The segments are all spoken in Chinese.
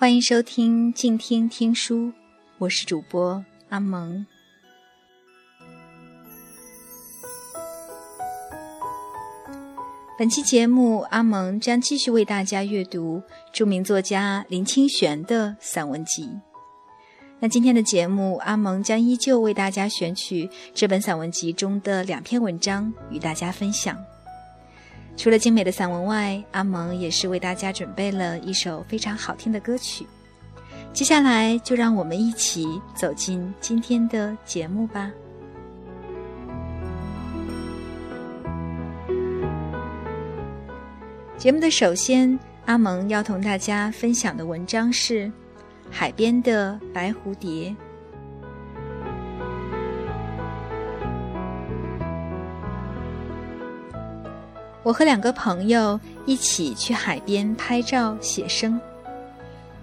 欢迎收听静听听书，我是主播阿蒙。本期节目，阿蒙将继续为大家阅读著名作家林清玄的散文集。那今天的节目，阿蒙将依旧为大家选取这本散文集中的两篇文章与大家分享。除了精美的散文外，阿蒙也是为大家准备了一首非常好听的歌曲。接下来，就让我们一起走进今天的节目吧。节目的首先，阿蒙要同大家分享的文章是《海边的白蝴蝶》。我和两个朋友一起去海边拍照写生。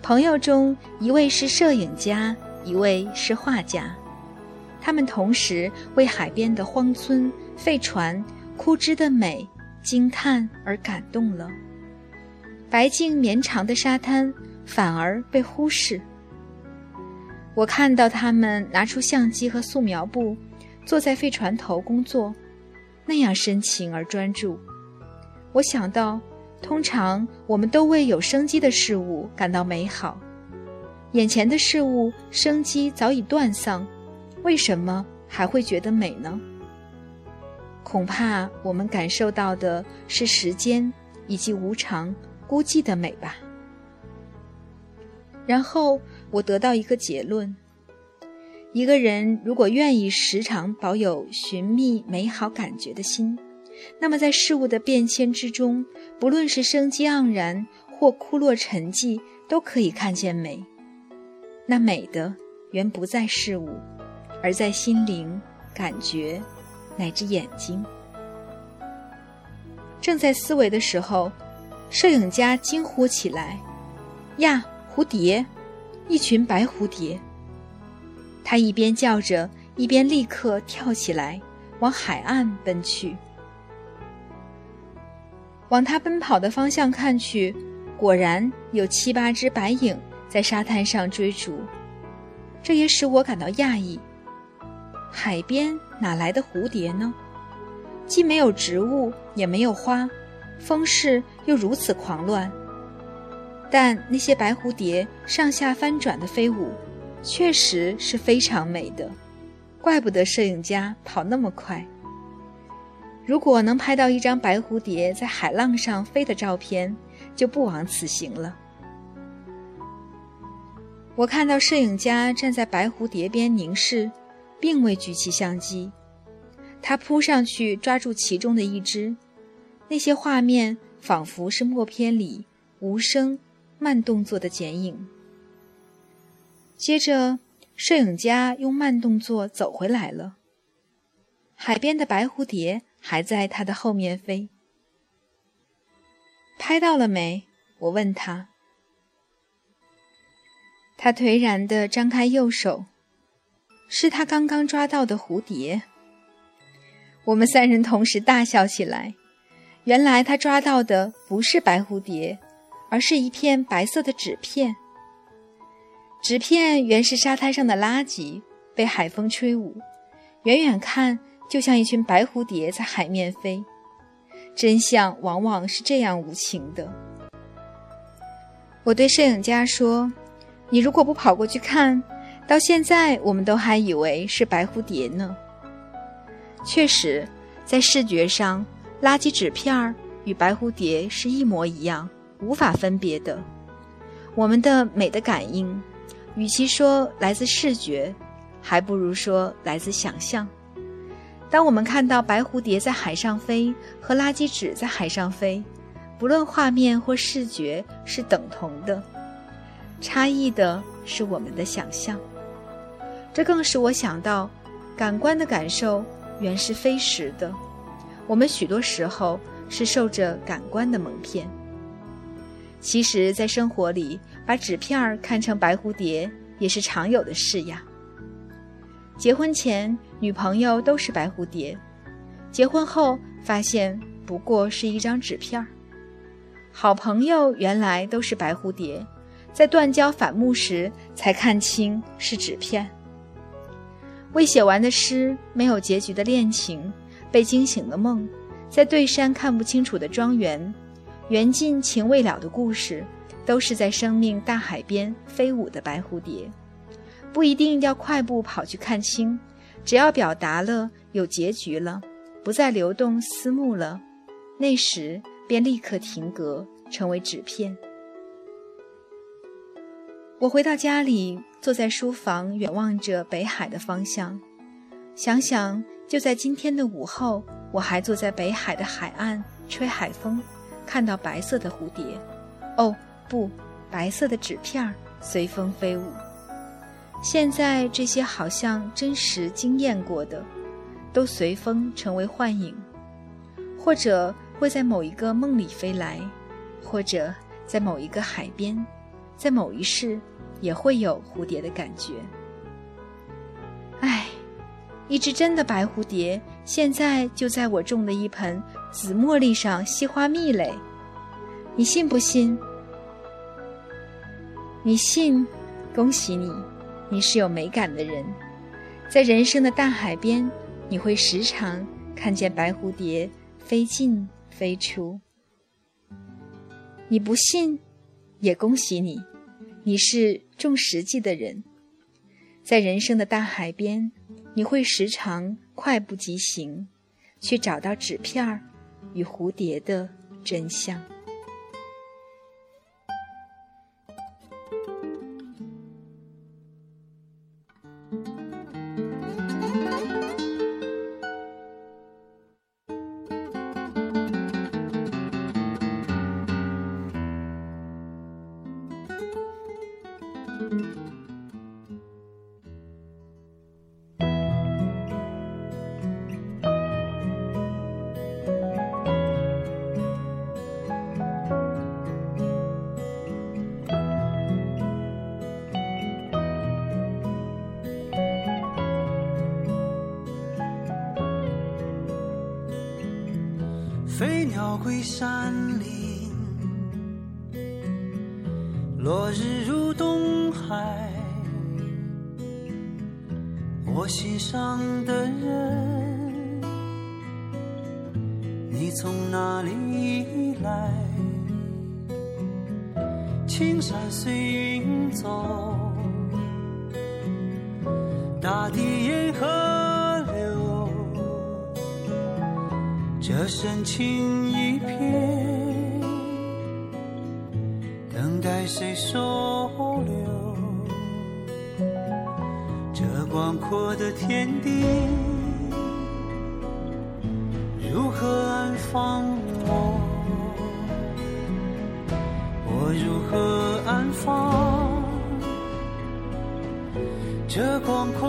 朋友中一位是摄影家，一位是画家，他们同时为海边的荒村、废船、枯枝的美惊叹而感动了。白净绵长的沙滩反而被忽视。我看到他们拿出相机和素描布，坐在废船头工作，那样深情而专注。我想到，通常我们都为有生机的事物感到美好，眼前的事物生机早已断丧，为什么还会觉得美呢？恐怕我们感受到的是时间以及无常、孤寂的美吧。然后我得到一个结论：一个人如果愿意时常保有寻觅美好感觉的心。那么，在事物的变迁之中，不论是生机盎然或枯落沉寂，都可以看见美。那美的原不在事物，而在心灵、感觉乃至眼睛。正在思维的时候，摄影家惊呼起来：“呀，蝴蝶！一群白蝴蝶！”他一边叫着，一边立刻跳起来，往海岸奔去。往他奔跑的方向看去，果然有七八只白影在沙滩上追逐，这也使我感到讶异。海边哪来的蝴蝶呢？既没有植物，也没有花，风势又如此狂乱。但那些白蝴蝶上下翻转的飞舞，确实是非常美的，怪不得摄影家跑那么快。如果能拍到一张白蝴蝶在海浪上飞的照片，就不枉此行了。我看到摄影家站在白蝴蝶边凝视，并未举起相机。他扑上去抓住其中的一只，那些画面仿佛是默片里无声、慢动作的剪影。接着，摄影家用慢动作走回来了。海边的白蝴蝶。还在他的后面飞，拍到了没？我问他。他颓然地张开右手，是他刚刚抓到的蝴蝶。我们三人同时大笑起来。原来他抓到的不是白蝴蝶，而是一片白色的纸片。纸片原是沙滩上的垃圾，被海风吹舞，远远看。就像一群白蝴蝶在海面飞，真相往往是这样无情的。我对摄影家说：“你如果不跑过去看，到现在我们都还以为是白蝴蝶呢。”确实，在视觉上，垃圾纸片儿与白蝴蝶是一模一样，无法分别的。我们的美的感应，与其说来自视觉，还不如说来自想象。当我们看到白蝴蝶在海上飞和垃圾纸在海上飞，不论画面或视觉是等同的，差异的是我们的想象。这更使我想到，感官的感受原是非实的。我们许多时候是受着感官的蒙骗。其实，在生活里，把纸片儿看成白蝴蝶也是常有的事呀。结婚前。女朋友都是白蝴蝶，结婚后发现不过是一张纸片儿。好朋友原来都是白蝴蝶，在断交反目时才看清是纸片。未写完的诗，没有结局的恋情，被惊醒的梦，在对山看不清楚的庄园，缘尽情未了的故事，都是在生命大海边飞舞的白蝴蝶。不一定要快步跑去看清，只要表达了有结局了，不再流动思慕了，那时便立刻停格，成为纸片。我回到家里，坐在书房，远望着北海的方向，想想就在今天的午后，我还坐在北海的海岸，吹海风，看到白色的蝴蝶，哦不，白色的纸片儿随风飞舞。现在这些好像真实经验过的，都随风成为幻影，或者会在某一个梦里飞来，或者在某一个海边，在某一世。也会有蝴蝶的感觉。唉，一只真的白蝴蝶，现在就在我种的一盆紫茉莉上吸花蜜嘞。你信不信？你信？恭喜你，你是有美感的人。在人生的大海边，你会时常看见白蝴蝶飞进飞出。你不信，也恭喜你。你是重实际的人，在人生的大海边，你会时常快步疾行，去找到纸片儿与蝴蝶的真相。飞鸟归山林，落日入东海。我心上的人，你从哪里来？青山随云走，大地这深情一片，等待谁收留？这广阔的天地，如何安放我？我如何安放这广阔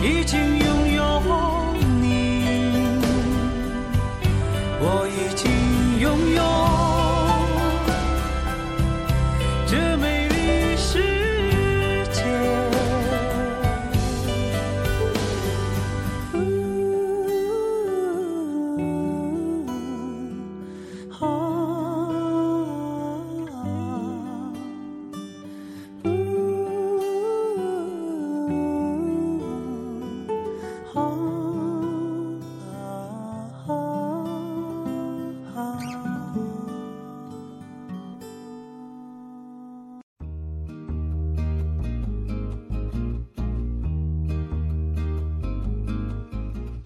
已经拥有你，我已经拥有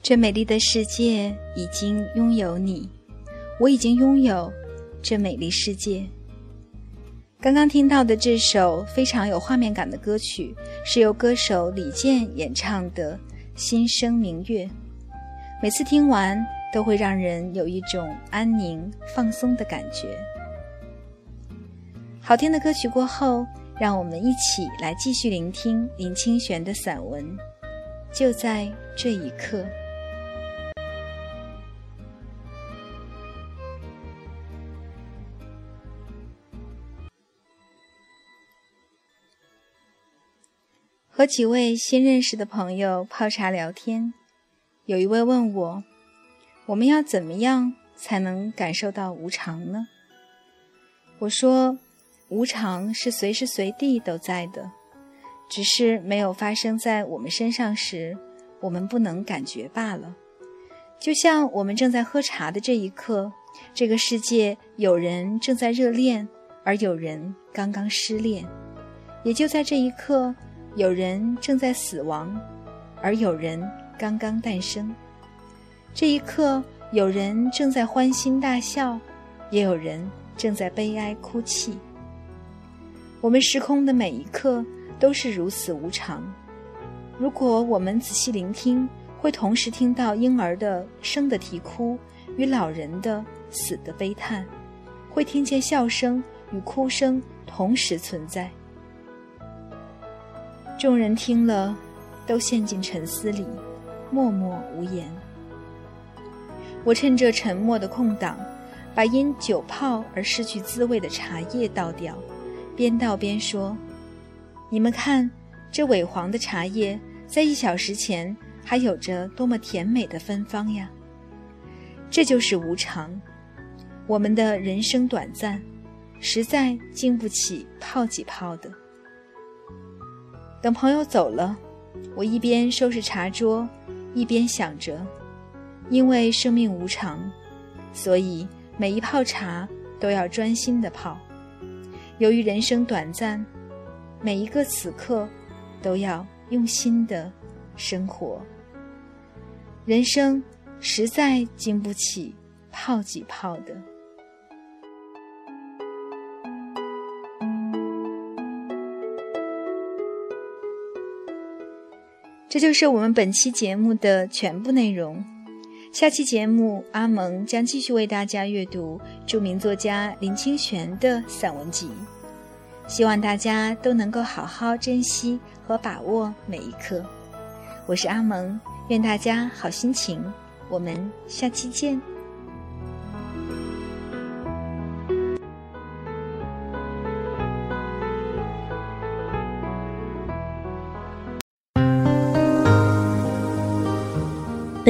这美丽的世界已经拥有你，我已经拥有这美丽世界。刚刚听到的这首非常有画面感的歌曲，是由歌手李健演唱的《心生明月》。每次听完，都会让人有一种安宁、放松的感觉。好听的歌曲过后，让我们一起来继续聆听林清玄的散文。就在这一刻。和几位新认识的朋友泡茶聊天，有一位问我：“我们要怎么样才能感受到无常呢？”我说：“无常是随时随地都在的，只是没有发生在我们身上时，我们不能感觉罢了。就像我们正在喝茶的这一刻，这个世界有人正在热恋，而有人刚刚失恋，也就在这一刻。”有人正在死亡，而有人刚刚诞生。这一刻，有人正在欢欣大笑，也有人正在悲哀哭泣。我们时空的每一刻都是如此无常。如果我们仔细聆听，会同时听到婴儿的生的啼哭与老人的死的悲叹，会听见笑声与哭声同时存在。众人听了，都陷进沉思里，默默无言。我趁着沉默的空档，把因久泡而失去滋味的茶叶倒掉，边倒边说：“你们看，这萎黄的茶叶，在一小时前还有着多么甜美的芬芳呀！这就是无常。我们的人生短暂，实在经不起泡几泡的。”等朋友走了，我一边收拾茶桌，一边想着：因为生命无常，所以每一泡茶都要专心的泡；由于人生短暂，每一个此刻都要用心的生活。人生实在经不起泡几泡的。这就是我们本期节目的全部内容。下期节目，阿蒙将继续为大家阅读著名作家林清玄的散文集。希望大家都能够好好珍惜和把握每一刻。我是阿蒙，愿大家好心情。我们下期见。